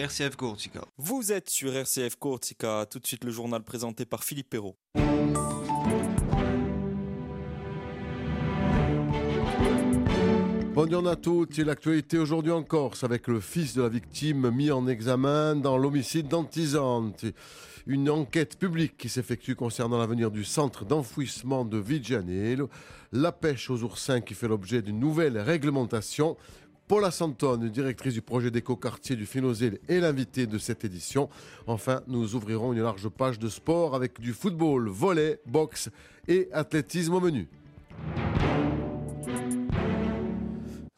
RCF Corsica. Vous êtes sur RCF Corsica, tout de suite le journal présenté par Philippe Perrault. Bonjour à tous, c'est l'actualité aujourd'hui en Corse avec le fils de la victime mis en examen dans l'homicide d'Antisante. Une enquête publique qui s'effectue concernant l'avenir du centre d'enfouissement de Vigianello, la pêche aux oursins qui fait l'objet d'une nouvelle réglementation. Paula Santone, directrice du projet d'éco-quartier du Finosel, est l'invitée de cette édition. Enfin, nous ouvrirons une large page de sport avec du football, volley, boxe et athlétisme au menu.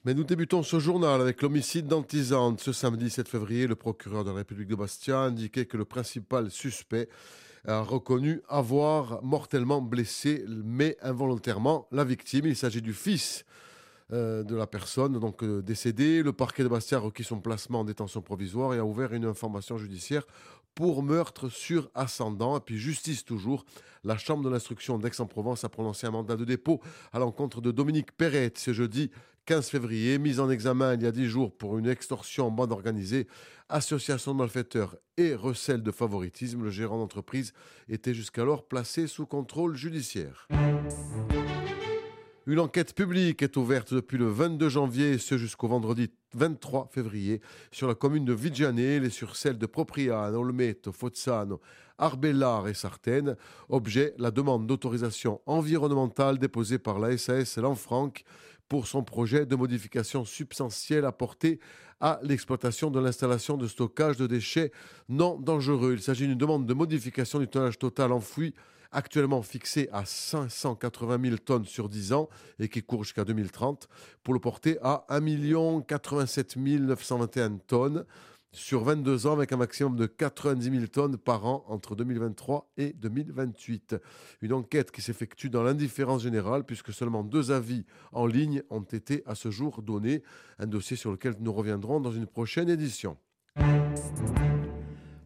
Mais nous débutons ce journal avec l'homicide d'Antisante. Ce samedi 7 février, le procureur de la République de Bastia a indiqué que le principal suspect a reconnu avoir mortellement blessé, mais involontairement, la victime. Il s'agit du fils de la personne donc euh, décédée. Le parquet de Bastia a requis son placement en détention provisoire et a ouvert une information judiciaire pour meurtre sur ascendant. Et puis justice toujours, la Chambre de l'instruction d'Aix-en-Provence a prononcé un mandat de dépôt à l'encontre de Dominique Perret ce jeudi 15 février, mise en examen il y a 10 jours pour une extorsion en bande organisée, association de malfaiteurs et recel de favoritisme. Le gérant d'entreprise était jusqu'alors placé sous contrôle judiciaire. Une enquête publique est ouverte depuis le 22 janvier, ce jusqu'au vendredi 23 février, sur la commune de Vigianel et sur celle de Propriano, Olmeto, Fozzano, Arbellar et Sartène. Objet, la demande d'autorisation environnementale déposée par la SAS Lanfranc pour son projet de modification substantielle apportée à l'exploitation de l'installation de stockage de déchets non dangereux. Il s'agit d'une demande de modification du tonnage total enfoui actuellement fixé à 580 000 tonnes sur 10 ans et qui court jusqu'à 2030 pour le porter à 1 87 921 tonnes sur 22 ans avec un maximum de 90 000 tonnes par an entre 2023 et 2028. Une enquête qui s'effectue dans l'indifférence générale puisque seulement deux avis en ligne ont été à ce jour donnés, un dossier sur lequel nous reviendrons dans une prochaine édition.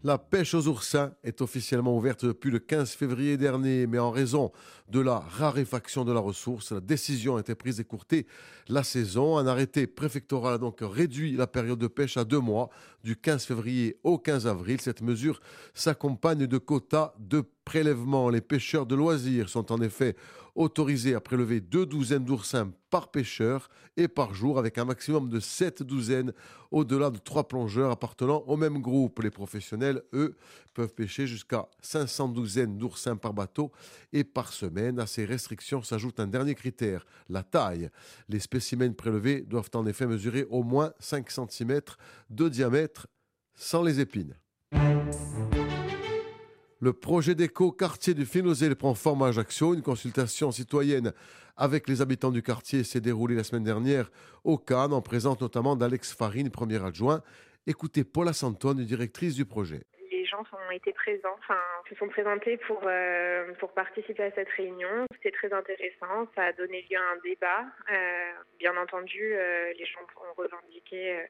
La pêche aux oursins est officiellement ouverte depuis le 15 février dernier, mais en raison de la raréfaction de la ressource, la décision a été prise d'écourter la saison. Un arrêté préfectoral a donc réduit la période de pêche à deux mois, du 15 février au 15 avril. Cette mesure s'accompagne de quotas de prélèvement. Les pêcheurs de loisirs sont en effet autorisés à prélever deux douzaines d'oursins par pêcheur et par jour, avec un maximum de sept douzaines au-delà de trois plongeurs appartenant au même groupe. Les professionnels, eux, peuvent pêcher jusqu'à 500 douzaines d'oursins par bateau et par semaine. À ces restrictions s'ajoute un dernier critère, la taille. Les spécimens prélevés doivent en effet mesurer au moins 5 cm de diamètre sans les épines. Le projet d'éco-quartier du Finosel prend forme à Ajaccio. Une consultation citoyenne avec les habitants du quartier s'est déroulée la semaine dernière au Cannes, en présence notamment d'Alex Farine, premier adjoint. Écoutez Paula Santone, directrice du projet. Les gens ont été présents, se sont présentés pour, euh, pour participer à cette réunion. C'était très intéressant, ça a donné lieu à un débat. Euh, bien entendu, euh, les gens ont revendiqué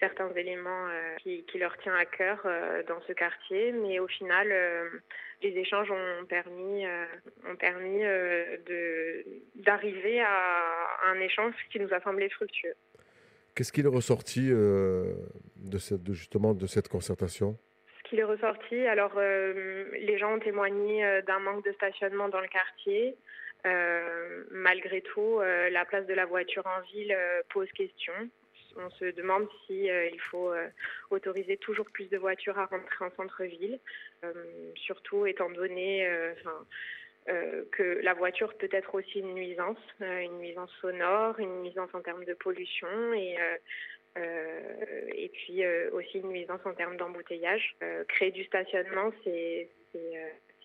certains éléments euh, qui, leur tient à cœur euh, dans ce quartier, mais au final, euh, les échanges ont permis, ont permis d'arriver à un échange qui nous a semblé fructueux. Qu'est-ce qu'il est ressorti de, cette, justement de cette concertation? Ce qu'il est ressorti, alors les gens ont témoigné d'un manque de stationnement dans le quartier. malgré tout, la place de la voiture en ville pose question on se demande si euh, il faut euh, autoriser toujours plus de voitures à rentrer en centre-ville, euh, surtout étant donné que la voiture peut être aussi une nuisance, une nuisance sonore, une nuisance en termes de pollution et et puis aussi une nuisance en termes d'embouteillage. créer du stationnement, c'est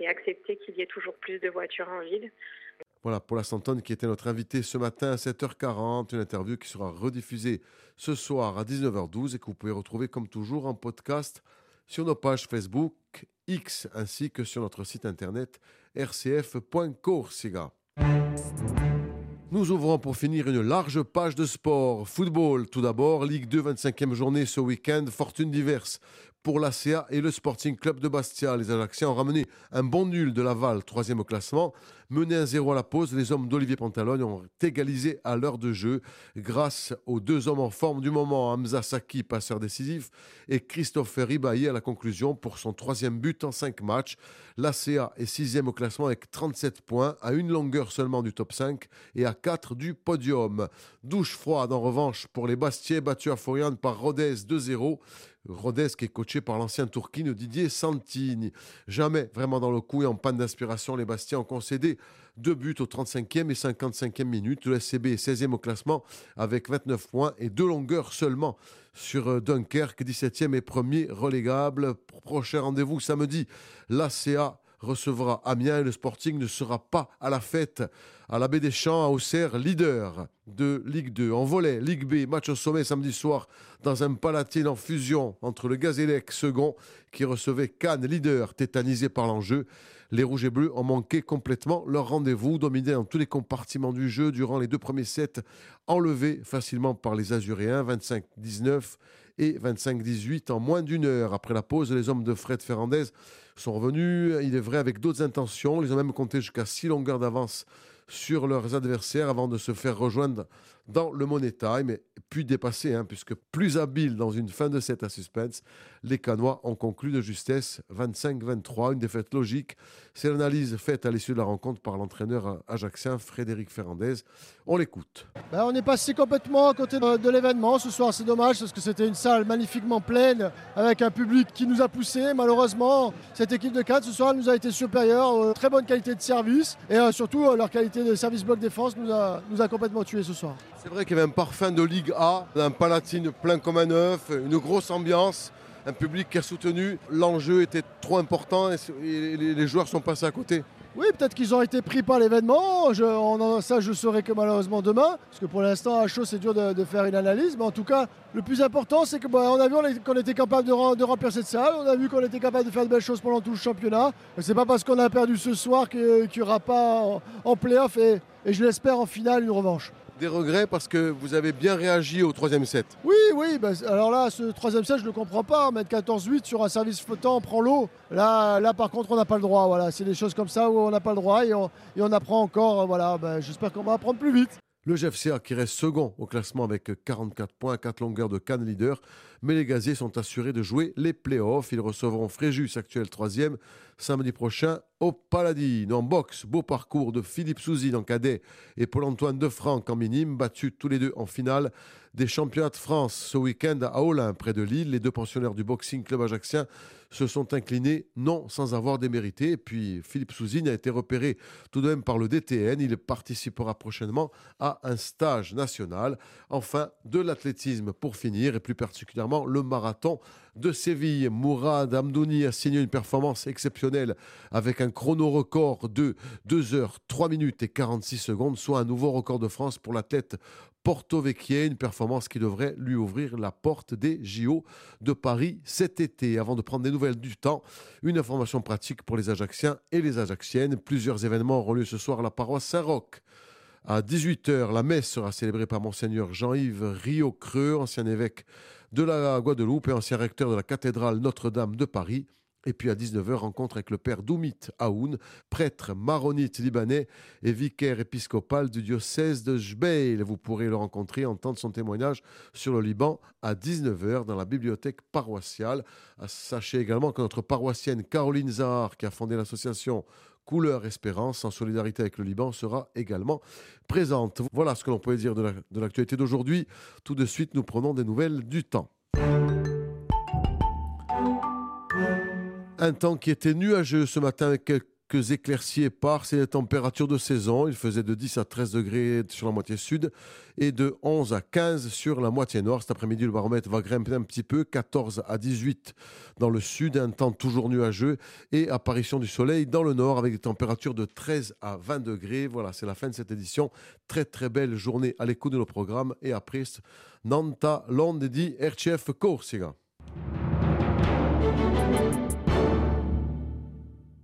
accepter qu'il y ait toujours plus de voitures en ville. Voilà, Paula Santone qui était notre invité ce matin à 7h40, une interview qui sera rediffusée ce soir à 19h12 et que vous pouvez retrouver comme toujours en podcast sur nos pages Facebook, X ainsi que sur notre site internet rcf.corsiga. Nous ouvrons pour finir une large page de sport. Football, tout d'abord, Ligue 2, 25e journée ce week-end, fortune diverse pour l'ACA et le Sporting Club de Bastia. Les Ajacciens ont ramené un bon nul de Laval, troisième au classement. Mené 1-0 à la pause, les hommes d'Olivier Pantalogne ont égalisé à l'heure de jeu grâce aux deux hommes en forme du moment, Hamza Saki, passeur décisif, et Christophe Ribailly à la conclusion pour son troisième but en cinq matchs. L'ACA est sixième au classement avec 37 points, à une longueur seulement du top 5 et à 4 du podium. Douche froide en revanche pour les Bastiais, battus à Forian par Rodez 2-0. Rodez qui est coaché par l'ancien Tourquine Didier Santini. Jamais vraiment dans le coup et en panne d'inspiration, les Bastiens ont concédé deux buts au 35e et 55e minute. Le SCB est 16e au classement avec 29 points et deux longueurs seulement sur euh, Dunkerque, 17e et premier relégable. Prochain rendez-vous samedi, l'ACA recevra Amiens et le Sporting ne sera pas à la fête à la Baie des Champs à Auxerre, leader de Ligue 2. En volet, Ligue B, match au sommet samedi soir dans un palatine en fusion entre le Gazélec second qui recevait Cannes, leader, tétanisé par l'enjeu. Les Rouges et Bleus ont manqué complètement leur rendez-vous, dominé dans tous les compartiments du jeu durant les deux premiers sets, enlevés facilement par les Azuréens, 25-19 et 25-18 en moins d'une heure. Après la pause, les hommes de Fred Ferrandez sont revenus, il est vrai, avec d'autres intentions. Ils ont même compté jusqu'à six longueurs d'avance sur leurs adversaires avant de se faire rejoindre dans le Money Time, puis dépasser, hein, puisque plus habile dans une fin de set à suspense, les Canois ont conclu de justesse 25-23, une défaite logique. C'est l'analyse faite à l'issue de la rencontre par l'entraîneur ajaxien Frédéric Ferrandez. On l'écoute. Ben, on est passé complètement à côté de, l'événement ce soir, c'est dommage parce que c'était une salle magnifiquement pleine avec un public qui nous a poussé. Malheureusement, cette équipe de 4 ce soir nous a été supérieure, euh, très bonne qualité de service et euh, surtout euh, leur qualité de service bloc défense nous a, nous a complètement tués ce soir. C'est vrai qu'il y avait un parfum de Ligue A, un palatine plein comme un œuf, une grosse ambiance, un public qui a soutenu. L'enjeu était trop important et les joueurs sont passés à côté. Oui, peut-être qu'ils ont été pris par l'événement. ça, je saurai que malheureusement demain. Parce que pour l'instant, à chaud, c'est dur de, faire une analyse. Mais en tout cas, le plus important, c'est qu'on bah, a vu qu'on était capable de, remplir cette salle. On a vu qu'on était capable de faire de belles choses pendant tout le championnat. C'est pas parce qu'on a perdu ce soir qu'il n'y aura pas en, en playoff et je l'espère en finale une revanche des regrets parce que vous avez bien réagi au troisième set. Oui, oui, bah, alors là, ce troisième set, je ne le comprends pas. Mettre 14-8 sur un service flottant, on prend l'eau. Là, là, par contre, on n'a pas le droit. Voilà, c'est des choses comme ça où on n'a pas le droit et on, apprend encore. Voilà, bah, j'espère qu'on va apprendre plus vite. Le GFCA qui reste second au classement avec 44 points, 4 longueurs de canne leader. Mais les gaziers sont assurés de jouer les playoffs. Ils recevront Fréjus, actuel troisième, samedi prochain au Paladine. En boxe, beau parcours de Philippe Souzine en cadet et Paul-Antoine Defranc en minime, battus tous les deux en finale des championnats de France ce week-end à Aulin, près de Lille. Les deux pensionnaires du Boxing Club Ajaxien se sont inclinés, non sans avoir démérité. Et puis Philippe Souzine a été repéré tout de même par le DTN. Il participera prochainement à un stage national. Enfin, de l'athlétisme pour finir, et plus particulièrement le marathon de Séville. Mourad Amdouni a signé une performance exceptionnelle avec un chrono record de 2 heures 3 minutes et 46 secondes, soit un nouveau record de France pour l'athlète Porto Vecchia, une performance qui devrait lui ouvrir la porte des JO de Paris cet été. Avant de prendre des nouvelles du temps, une information pratique pour les Ajacciens et les Ajacciennes. Plusieurs événements auront lieu ce soir à la paroisse Saint-Roch. À 18h, la messe sera célébrée par Monseigneur Jean-Yves Rio-Creux, ancien évêque de la Guadeloupe et ancien recteur de la cathédrale Notre-Dame de Paris. Et puis à 19h, rencontre avec le père Doumit Aoun, prêtre maronite libanais et vicaire épiscopal du diocèse de Jbeil. Vous pourrez le rencontrer, entendre son témoignage sur le Liban à 19h dans la bibliothèque paroissiale. Sachez également que notre paroissienne Caroline Zahar, qui a fondé l'association Couleur Espérance en solidarité avec le Liban sera également présente. Voilà ce que l'on pouvait dire de l'actualité d'aujourd'hui. Tout de suite, nous prenons des nouvelles du temps. Un temps qui était nuageux ce matin avec quelques éclaircies épars. C'est les températures de saison. Il faisait de 10 à 13 degrés sur la moitié sud et de 11 à 15 sur la moitié nord. Cet après-midi, le baromètre va grimper un petit peu. 14 à 18 dans le sud. Un temps toujours nuageux et apparition du soleil dans le nord avec des températures de 13 à 20 degrés. Voilà, c'est la fin de cette édition. Très très belle journée à l'écoute de nos programmes. Et après, Nanta Londedi RCF Corsica.